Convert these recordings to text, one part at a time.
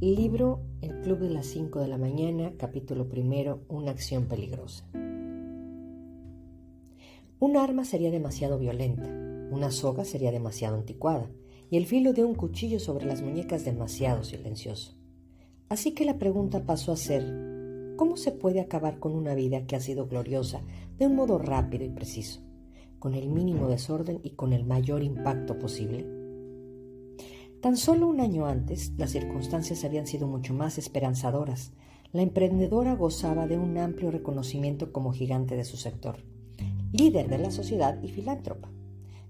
Libro El Club de las 5 de la mañana, capítulo primero, Una acción peligrosa. Un arma sería demasiado violenta, una soga sería demasiado anticuada y el filo de un cuchillo sobre las muñecas demasiado silencioso. Así que la pregunta pasó a ser, ¿cómo se puede acabar con una vida que ha sido gloriosa de un modo rápido y preciso, con el mínimo desorden y con el mayor impacto posible? Tan solo un año antes, las circunstancias habían sido mucho más esperanzadoras. La emprendedora gozaba de un amplio reconocimiento como gigante de su sector, líder de la sociedad y filántropa.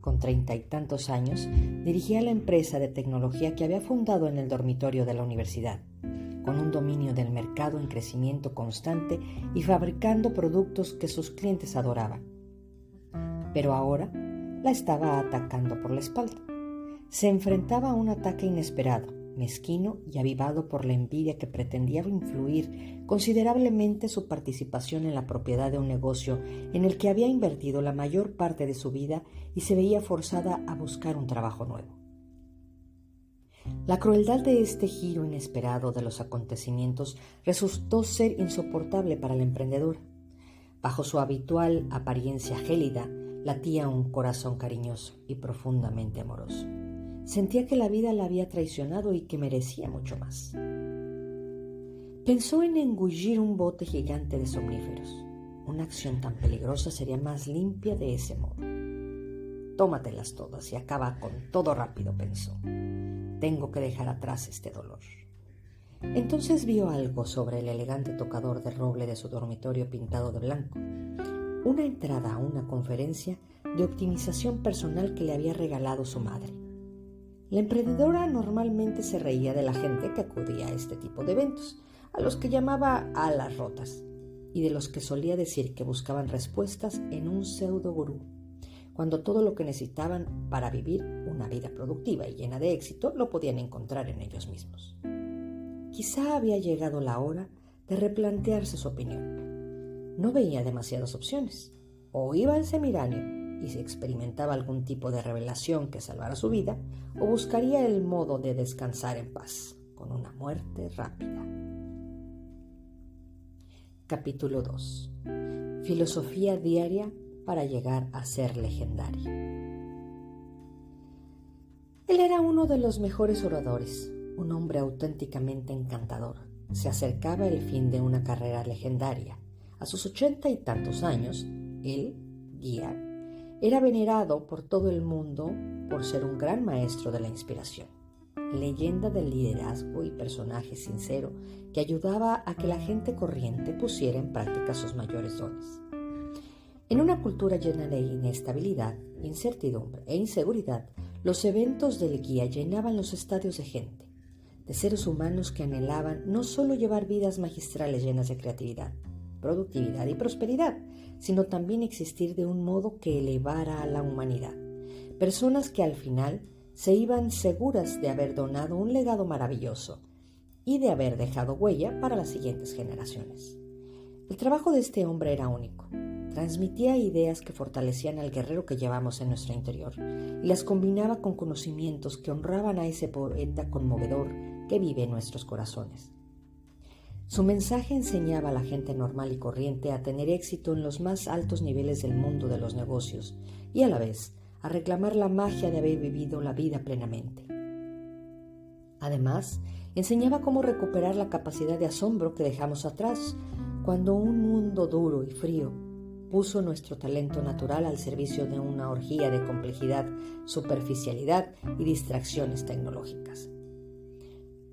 Con treinta y tantos años, dirigía la empresa de tecnología que había fundado en el dormitorio de la universidad, con un dominio del mercado en crecimiento constante y fabricando productos que sus clientes adoraban. Pero ahora la estaba atacando por la espalda se enfrentaba a un ataque inesperado, mezquino y avivado por la envidia que pretendía influir considerablemente su participación en la propiedad de un negocio en el que había invertido la mayor parte de su vida y se veía forzada a buscar un trabajo nuevo. La crueldad de este giro inesperado de los acontecimientos resultó ser insoportable para el emprendedor. Bajo su habitual apariencia gélida, latía un corazón cariñoso y profundamente amoroso. Sentía que la vida la había traicionado y que merecía mucho más. Pensó en engullir un bote gigante de somníferos. Una acción tan peligrosa sería más limpia de ese modo. Tómatelas todas y acaba con todo rápido, pensó. Tengo que dejar atrás este dolor. Entonces vio algo sobre el elegante tocador de roble de su dormitorio pintado de blanco. Una entrada a una conferencia de optimización personal que le había regalado su madre. La emprendedora normalmente se reía de la gente que acudía a este tipo de eventos, a los que llamaba alas rotas, y de los que solía decir que buscaban respuestas en un pseudo gurú, cuando todo lo que necesitaban para vivir una vida productiva y llena de éxito lo podían encontrar en ellos mismos. Quizá había llegado la hora de replantearse su opinión. No veía demasiadas opciones. O iba al seminario y si experimentaba algún tipo de revelación que salvara su vida, o buscaría el modo de descansar en paz, con una muerte rápida. Capítulo 2. Filosofía diaria para llegar a ser legendario. Él era uno de los mejores oradores, un hombre auténticamente encantador. Se acercaba el fin de una carrera legendaria. A sus ochenta y tantos años, él, guía, era venerado por todo el mundo por ser un gran maestro de la inspiración, leyenda del liderazgo y personaje sincero que ayudaba a que la gente corriente pusiera en práctica sus mayores dones. En una cultura llena de inestabilidad, incertidumbre e inseguridad, los eventos del guía llenaban los estadios de gente, de seres humanos que anhelaban no solo llevar vidas magistrales llenas de creatividad, productividad y prosperidad, sino también existir de un modo que elevara a la humanidad. Personas que al final se iban seguras de haber donado un legado maravilloso y de haber dejado huella para las siguientes generaciones. El trabajo de este hombre era único. Transmitía ideas que fortalecían al guerrero que llevamos en nuestro interior y las combinaba con conocimientos que honraban a ese poeta conmovedor que vive en nuestros corazones. Su mensaje enseñaba a la gente normal y corriente a tener éxito en los más altos niveles del mundo de los negocios y a la vez a reclamar la magia de haber vivido la vida plenamente. Además, enseñaba cómo recuperar la capacidad de asombro que dejamos atrás cuando un mundo duro y frío puso nuestro talento natural al servicio de una orgía de complejidad, superficialidad y distracciones tecnológicas.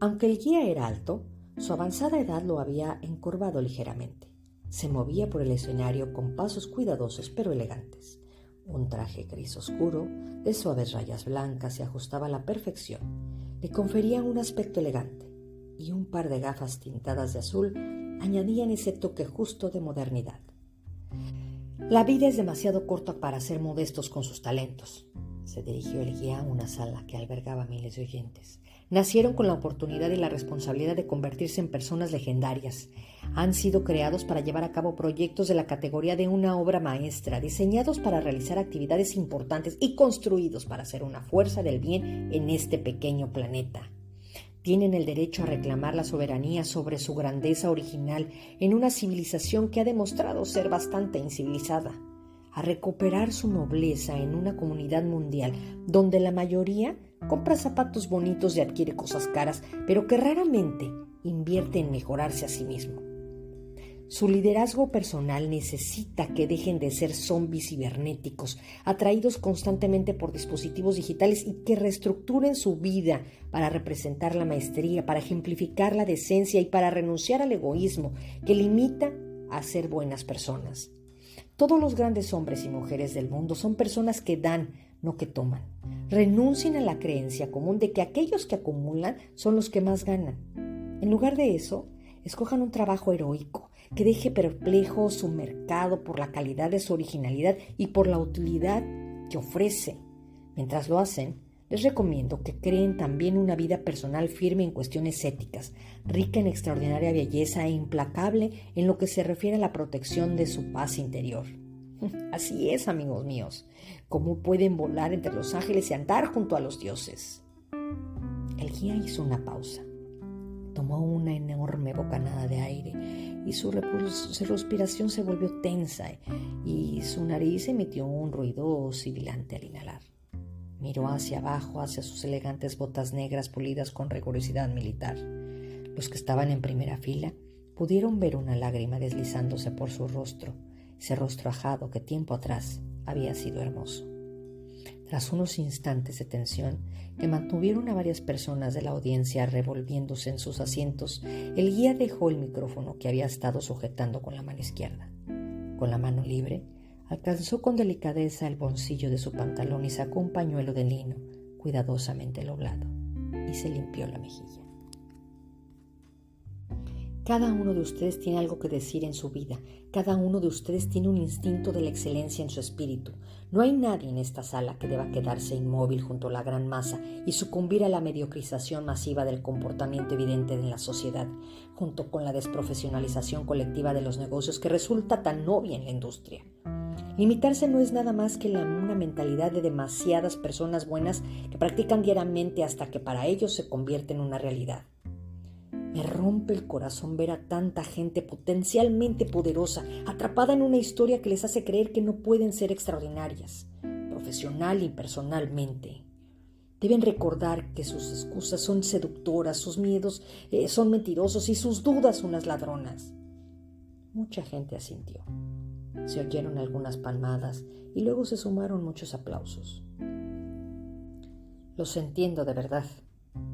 Aunque el guía era alto, su avanzada edad lo había encorvado ligeramente. Se movía por el escenario con pasos cuidadosos pero elegantes. Un traje gris oscuro, de suaves rayas blancas, se ajustaba a la perfección. Le conferían un aspecto elegante y un par de gafas tintadas de azul añadían ese toque justo de modernidad. La vida es demasiado corta para ser modestos con sus talentos. Se dirigió el guía a una sala que albergaba miles de oyentes nacieron con la oportunidad y la responsabilidad de convertirse en personas legendarias. Han sido creados para llevar a cabo proyectos de la categoría de una obra maestra, diseñados para realizar actividades importantes y construidos para ser una fuerza del bien en este pequeño planeta. Tienen el derecho a reclamar la soberanía sobre su grandeza original en una civilización que ha demostrado ser bastante incivilizada, a recuperar su nobleza en una comunidad mundial donde la mayoría compra zapatos bonitos y adquiere cosas caras, pero que raramente invierte en mejorarse a sí mismo. Su liderazgo personal necesita que dejen de ser zombies cibernéticos, atraídos constantemente por dispositivos digitales y que reestructuren su vida para representar la maestría, para ejemplificar la decencia y para renunciar al egoísmo que limita a ser buenas personas. Todos los grandes hombres y mujeres del mundo son personas que dan, no que toman. Renuncien a la creencia común de que aquellos que acumulan son los que más ganan. En lugar de eso, escojan un trabajo heroico que deje perplejo su mercado por la calidad de su originalidad y por la utilidad que ofrece. Mientras lo hacen, les recomiendo que creen también una vida personal firme en cuestiones éticas, rica en extraordinaria belleza e implacable en lo que se refiere a la protección de su paz interior. Así es, amigos míos, cómo pueden volar entre los ángeles y andar junto a los dioses. El guía hizo una pausa, tomó una enorme bocanada de aire y su, respiración se volvió tensa y su nariz emitió un ruido sibilante al inhalar. Miró hacia abajo, hacia sus elegantes botas negras pulidas con rigurosidad militar. Los que estaban en primera fila pudieron ver una lágrima deslizándose por su rostro, ese rostro ajado que tiempo atrás había sido hermoso. Tras unos instantes de tensión que mantuvieron a varias personas de la audiencia revolviéndose en sus asientos, el guía dejó el micrófono que había estado sujetando con la mano izquierda. Con la mano libre, alcanzó con delicadeza el bolsillo de su pantalón y sacó un pañuelo de lino cuidadosamente doblado y se limpió la mejilla. Cada uno de ustedes tiene algo que decir en su vida. Cada uno de ustedes tiene un instinto de la excelencia en su espíritu. No hay nadie en esta sala que deba quedarse inmóvil junto a la gran masa y sucumbir a la mediocrización masiva del comportamiento evidente en la sociedad, junto con la desprofesionalización colectiva de los negocios que resulta tan obvia en la industria. Limitarse no es nada más que una mentalidad de demasiadas personas buenas que practican diariamente hasta que para ellos se convierte en una realidad. Me rompe el corazón ver a tanta gente potencialmente poderosa atrapada en una historia que les hace creer que no pueden ser extraordinarias, profesional y personalmente. Deben recordar que sus excusas son seductoras, sus miedos eh, son mentirosos y sus dudas unas ladronas. Mucha gente asintió. Se oyeron algunas palmadas y luego se sumaron muchos aplausos. Los entiendo de verdad,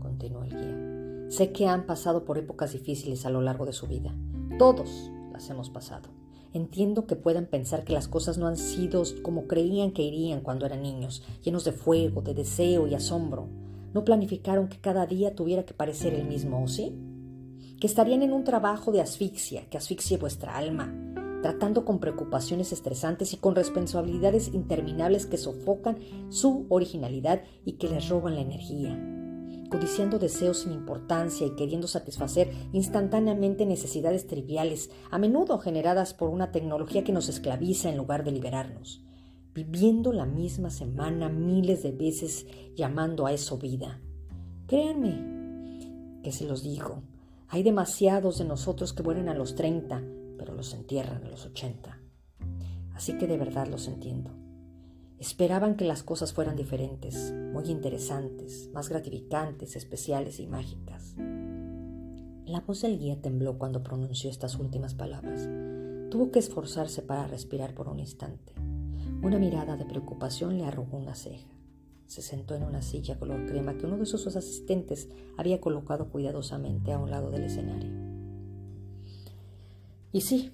continuó el guía. Sé que han pasado por épocas difíciles a lo largo de su vida. Todos las hemos pasado. Entiendo que puedan pensar que las cosas no han sido como creían que irían cuando eran niños, llenos de fuego, de deseo y asombro. No planificaron que cada día tuviera que parecer el mismo, ¿o sí? Que estarían en un trabajo de asfixia, que asfixie vuestra alma, tratando con preocupaciones estresantes y con responsabilidades interminables que sofocan su originalidad y que les roban la energía codiciando deseos sin importancia y queriendo satisfacer instantáneamente necesidades triviales, a menudo generadas por una tecnología que nos esclaviza en lugar de liberarnos, viviendo la misma semana miles de veces llamando a eso vida. Créanme que se los digo, hay demasiados de nosotros que mueren a los 30, pero los entierran a los 80. Así que de verdad los entiendo. Esperaban que las cosas fueran diferentes, muy interesantes, más gratificantes, especiales y mágicas. La voz del guía tembló cuando pronunció estas últimas palabras. Tuvo que esforzarse para respirar por un instante. Una mirada de preocupación le arrugó una ceja. Se sentó en una silla color crema que uno de sus asistentes había colocado cuidadosamente a un lado del escenario. Y sí,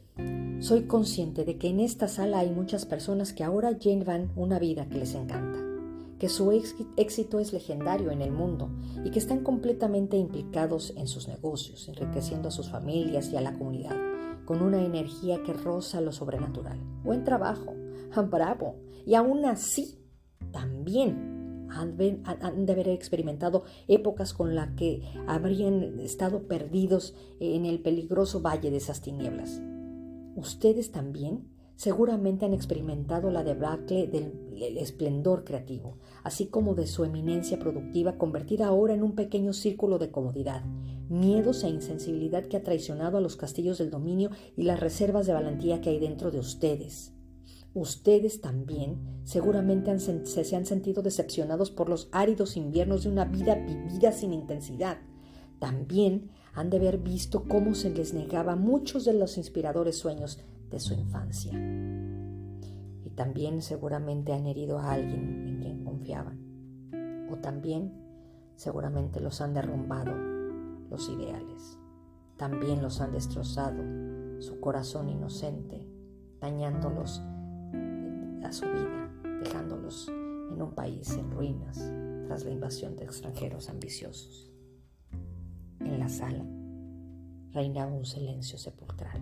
soy consciente de que en esta sala hay muchas personas que ahora llevan una vida que les encanta, que su éxito es legendario en el mundo y que están completamente implicados en sus negocios, enriqueciendo a sus familias y a la comunidad, con una energía que roza lo sobrenatural. Buen trabajo, bravo. Y aún así, también han, de haber experimentado épocas con las que habrían estado perdidos en el peligroso valle de esas tinieblas ustedes también seguramente han experimentado la debacle del esplendor creativo, así como de su eminencia productiva convertida ahora en un pequeño círculo de comodidad, miedos e insensibilidad que ha traicionado a los castillos del dominio y las reservas de valentía que hay dentro de ustedes. Ustedes también seguramente se han sentido decepcionados por los áridos inviernos de una vida vivida sin intensidad. También han de haber visto cómo se les negaba muchos de los inspiradores sueños de su infancia. Y también seguramente han herido a alguien en quien confiaban. O también seguramente los han derrumbado los ideales. También los han destrozado su corazón inocente, dañándolos a su vida, dejándolos en un país en ruinas tras la invasión de extranjeros ambiciosos. Sala reinaba un silencio sepulcral.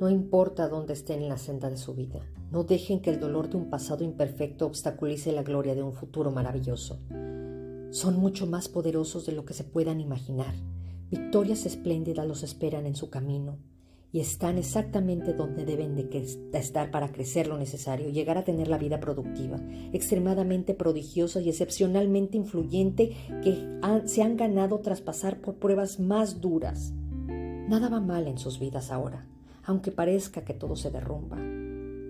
No importa dónde estén en la senda de su vida, no dejen que el dolor de un pasado imperfecto obstaculice la gloria de un futuro maravilloso. Son mucho más poderosos de lo que se puedan imaginar. Victorias espléndidas los esperan en su camino y están exactamente donde deben de estar para crecer lo necesario, llegar a tener la vida productiva, extremadamente prodigiosa y excepcionalmente influyente que se han ganado tras pasar por pruebas más duras. Nada va mal en sus vidas ahora, aunque parezca que todo se derrumba.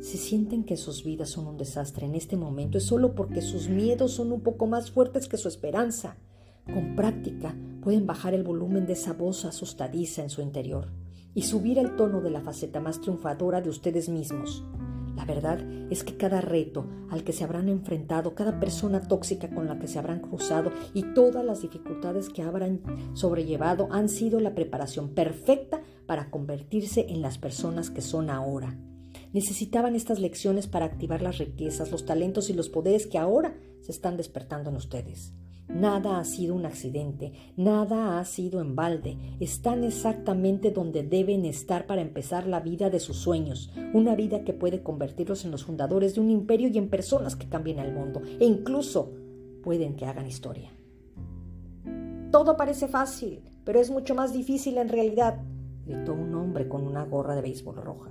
Si sienten que sus vidas son un desastre en este momento es solo porque sus miedos son un poco más fuertes que su esperanza. Con práctica pueden bajar el volumen de esa voz asustadiza en su interior y subir el tono de la faceta más triunfadora de ustedes mismos. La verdad es que cada reto al que se habrán enfrentado, cada persona tóxica con la que se habrán cruzado y todas las dificultades que habrán sobrellevado han sido la preparación perfecta para convertirse en las personas que son ahora. Necesitaban estas lecciones para activar las riquezas, los talentos y los poderes que ahora se están despertando en ustedes. Nada ha sido un accidente, nada ha sido en balde. Están exactamente donde deben estar para empezar la vida de sus sueños, una vida que puede convertirlos en los fundadores de un imperio y en personas que cambien el mundo, e incluso pueden que hagan historia. Todo parece fácil, pero es mucho más difícil en realidad, gritó un hombre con una gorra de béisbol roja.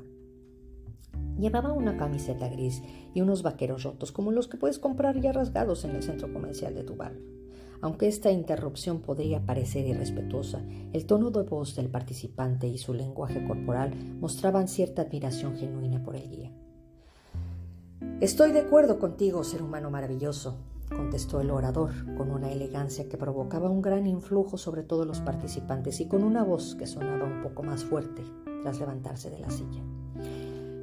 Llevaba una camiseta gris y unos vaqueros rotos como los que puedes comprar ya rasgados en el centro comercial de tu barrio. Aunque esta interrupción podría parecer irrespetuosa, el tono de voz del participante y su lenguaje corporal mostraban cierta admiración genuina por el guía. Estoy de acuerdo contigo, ser humano maravilloso, contestó el orador, con una elegancia que provocaba un gran influjo sobre todos los participantes y con una voz que sonaba un poco más fuerte tras levantarse de la silla.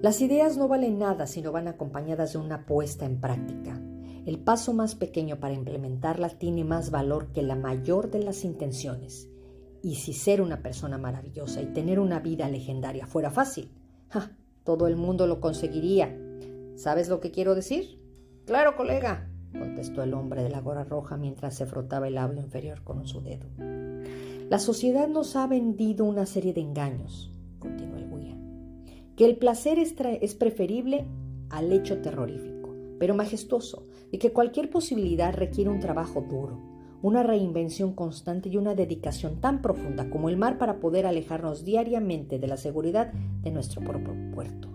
Las ideas no valen nada si no van acompañadas de una puesta en práctica. El paso más pequeño para implementarla tiene más valor que la mayor de las intenciones. Y si ser una persona maravillosa y tener una vida legendaria fuera fácil, todo el mundo lo conseguiría. ¿Sabes lo que quiero decir? Claro, colega, contestó el hombre de la gorra roja mientras se frotaba el labio inferior con su dedo. La sociedad nos ha vendido una serie de engaños, continuó el guía, que el placer es preferible al hecho terrorífico pero majestuoso, y que cualquier posibilidad requiere un trabajo duro, una reinvención constante y una dedicación tan profunda como el mar para poder alejarnos diariamente de la seguridad de nuestro propio puerto.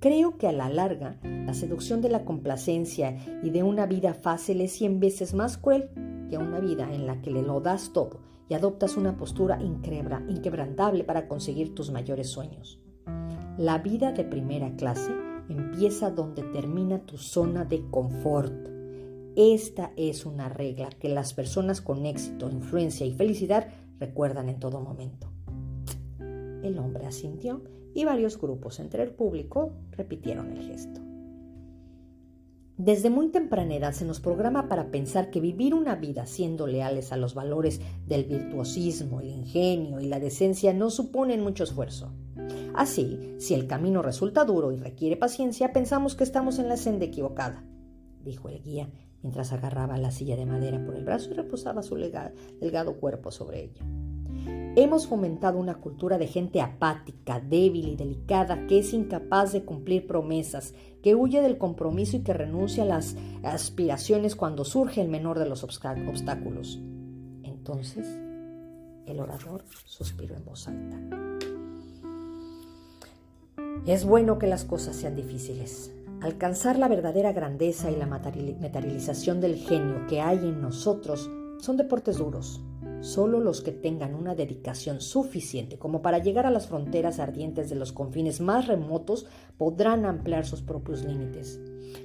Creo que a la larga, la seducción de la complacencia y de una vida fácil es cien veces más cruel que una vida en la que le lo das todo y adoptas una postura inquebrantable para conseguir tus mayores sueños. La vida de primera clase Empieza donde termina tu zona de confort. Esta es una regla que las personas con éxito, influencia y felicidad recuerdan en todo momento. El hombre asintió y varios grupos entre el público repitieron el gesto. Desde muy temprana edad se nos programa para pensar que vivir una vida siendo leales a los valores del virtuosismo, el ingenio y la decencia no suponen mucho esfuerzo. Así, si el camino resulta duro y requiere paciencia, pensamos que estamos en la senda equivocada, dijo el guía mientras agarraba la silla de madera por el brazo y reposaba su delgado cuerpo sobre ella. Hemos fomentado una cultura de gente apática, débil y delicada, que es incapaz de cumplir promesas, que huye del compromiso y que renuncia a las aspiraciones cuando surge el menor de los obstáculos. Entonces, el orador suspiró en voz alta. Es bueno que las cosas sean difíciles. Alcanzar la verdadera grandeza y la materialización del genio que hay en nosotros son deportes duros. Solo los que tengan una dedicación suficiente como para llegar a las fronteras ardientes de los confines más remotos podrán ampliar sus propios límites.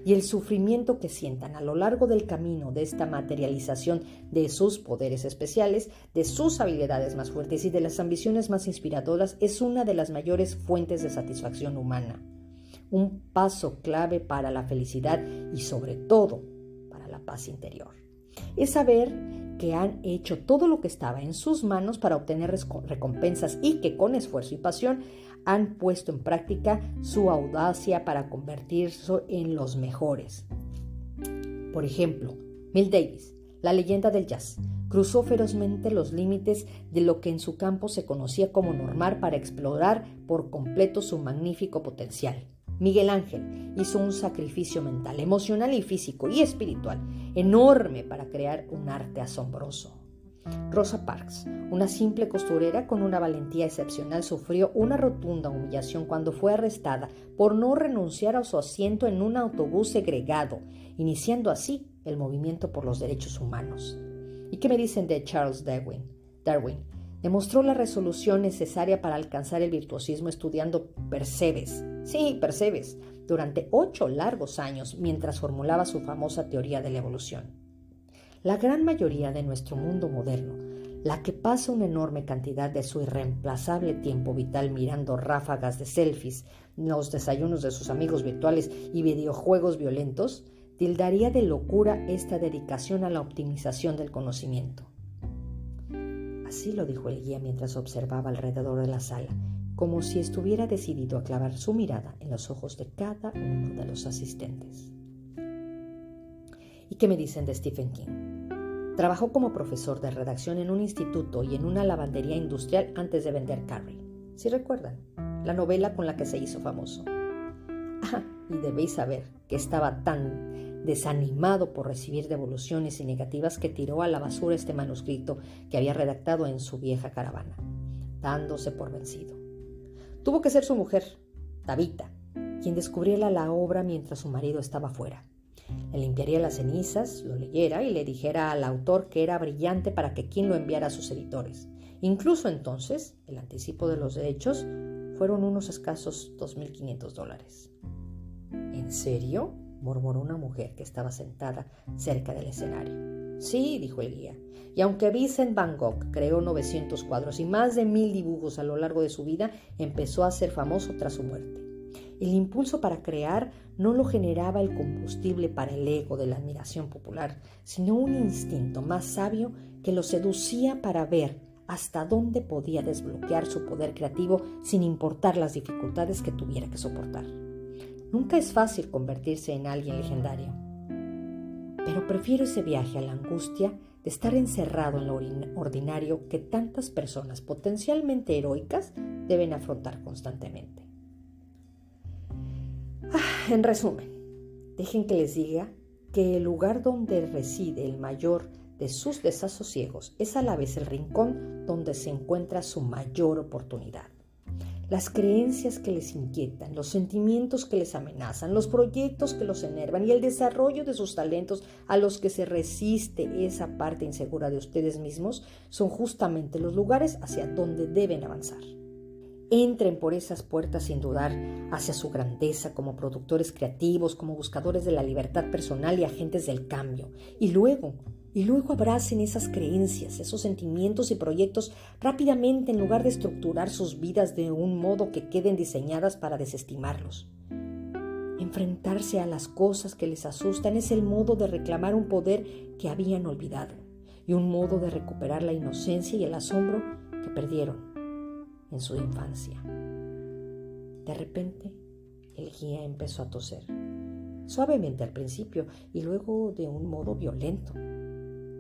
Y el sufrimiento que sientan a lo largo del camino de esta materialización de sus poderes especiales, de sus habilidades más fuertes y de las ambiciones más inspiradoras es una de las mayores fuentes de satisfacción humana. Un paso clave para la felicidad y sobre todo para la paz interior. Es saber que han hecho todo lo que estaba en sus manos para obtener recompensas y que con esfuerzo y pasión han puesto en práctica su audacia para convertirse en los mejores. Por ejemplo, Mill Davis, la leyenda del jazz, cruzó ferozmente los límites de lo que en su campo se conocía como normal para explorar por completo su magnífico potencial. Miguel Ángel hizo un sacrificio mental, emocional y físico y espiritual enorme para crear un arte asombroso. Rosa Parks, una simple costurera con una valentía excepcional, sufrió una rotunda humillación cuando fue arrestada por no renunciar a su asiento en un autobús segregado, iniciando así el movimiento por los derechos humanos. ¿Y qué me dicen de Charles Darwin? Darwin demostró la resolución necesaria para alcanzar el virtuosismo estudiando Percebes, sí, Percebes, durante ocho largos años mientras formulaba su famosa teoría de la evolución. La gran mayoría de nuestro mundo moderno, la que pasa una enorme cantidad de su irreemplazable tiempo vital mirando ráfagas de selfies, los desayunos de sus amigos virtuales y videojuegos violentos, tildaría de locura esta dedicación a la optimización del conocimiento. Así lo dijo el guía mientras observaba alrededor de la sala, como si estuviera decidido a clavar su mirada en los ojos de cada uno de los asistentes. ¿Y qué me dicen de Stephen King? Trabajó como profesor de redacción en un instituto y en una lavandería industrial antes de vender Carrie. Si recuerdan, la novela con la que se hizo famoso. Ah, y debéis saber que estaba tan desanimado por recibir devoluciones y negativas que tiró a la basura este manuscrito que había redactado en su vieja caravana, dándose por vencido. Tuvo que ser su mujer, Tabita, quien descubriera la obra mientras su marido estaba fuera. Le limpiaría las cenizas, lo leyera y le dijera al autor que era brillante para que quien lo enviara a sus editores. Incluso entonces, el anticipo de los derechos fueron unos escasos 2.500 dólares. ¿En serio? murmuró una mujer que estaba sentada cerca del escenario. Sí, dijo el guía, y aunque Vincent Van Gogh creó 900 cuadros y más de mil dibujos a lo largo de su vida, empezó a ser famoso tras su muerte. El impulso para crear no lo generaba el combustible para el ego de la admiración popular, sino un instinto más sabio que lo seducía para ver hasta dónde podía desbloquear su poder creativo sin importar las dificultades que tuviera que soportar. Nunca es fácil convertirse en alguien legendario. Pero prefiero ese viaje a la angustia de estar encerrado en lo ordinario que tantas personas potencialmente heroicas deben afrontar constantemente. Ah, en resumen, dejen que les diga que el lugar donde reside el mayor de sus desasosiegos es a la vez el rincón donde se encuentra su mayor oportunidad las creencias que les inquietan, los sentimientos que les amenazan, los proyectos que los enervan y el desarrollo de sus talentos a los que se resiste esa parte insegura de ustedes mismos son justamente los lugares hacia donde deben avanzar. Entren por esas puertas sin dudar hacia su grandeza como productores creativos, como buscadores de la libertad personal y agentes del cambio. Y luego, y luego abracen esas creencias, esos sentimientos y proyectos rápidamente en lugar de estructurar sus vidas de un modo que queden diseñadas para desestimarlos. Enfrentarse a las cosas que les asustan es el modo de reclamar un poder que habían olvidado y un modo de recuperar la inocencia y el asombro que perdieron en su infancia. De repente, el guía empezó a toser, suavemente al principio y luego de un modo violento.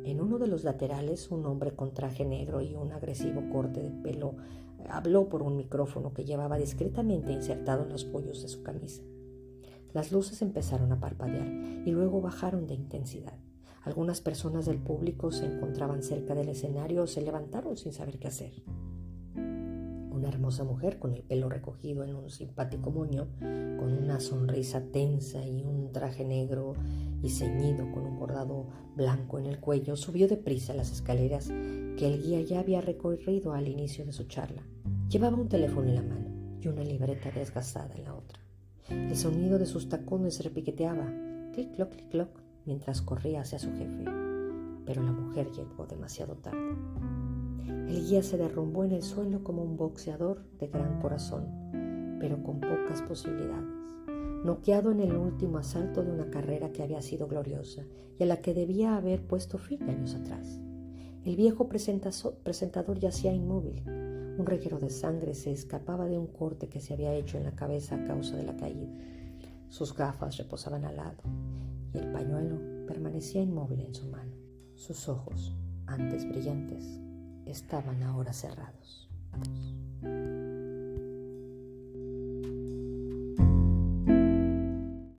En uno de los laterales, un hombre con traje negro y un agresivo corte de pelo habló por un micrófono que llevaba discretamente insertado en los pollos de su camisa. Las luces empezaron a parpadear y luego bajaron de intensidad. Algunas personas del público se encontraban cerca del escenario o se levantaron sin saber qué hacer. Un una hermosa mujer con el pelo recogido en un simpático moño, con una sonrisa tensa y un traje negro y ceñido con un bordado blanco en el cuello, subió deprisa las escaleras que el guía ya había recorrido al inicio de su charla. Llevaba un teléfono en la mano y una libreta desgastada en la otra. El sonido de sus tacones repiqueteaba, clic, cloc, clic, cloc, mientras corría hacia su jefe. Pero la mujer llegó demasiado tarde. El guía se derrumbó en el suelo como un boxeador de gran corazón, pero con pocas posibilidades, noqueado en el último asalto de una carrera que había sido gloriosa y a la que debía haber puesto fin años atrás. El viejo presentador yacía inmóvil. Un reguero de sangre se escapaba de un corte que se había hecho en la cabeza a causa de la caída. Sus gafas reposaban al lado y el pañuelo permanecía inmóvil en su mano. Sus ojos, antes brillantes, estaban ahora cerrados.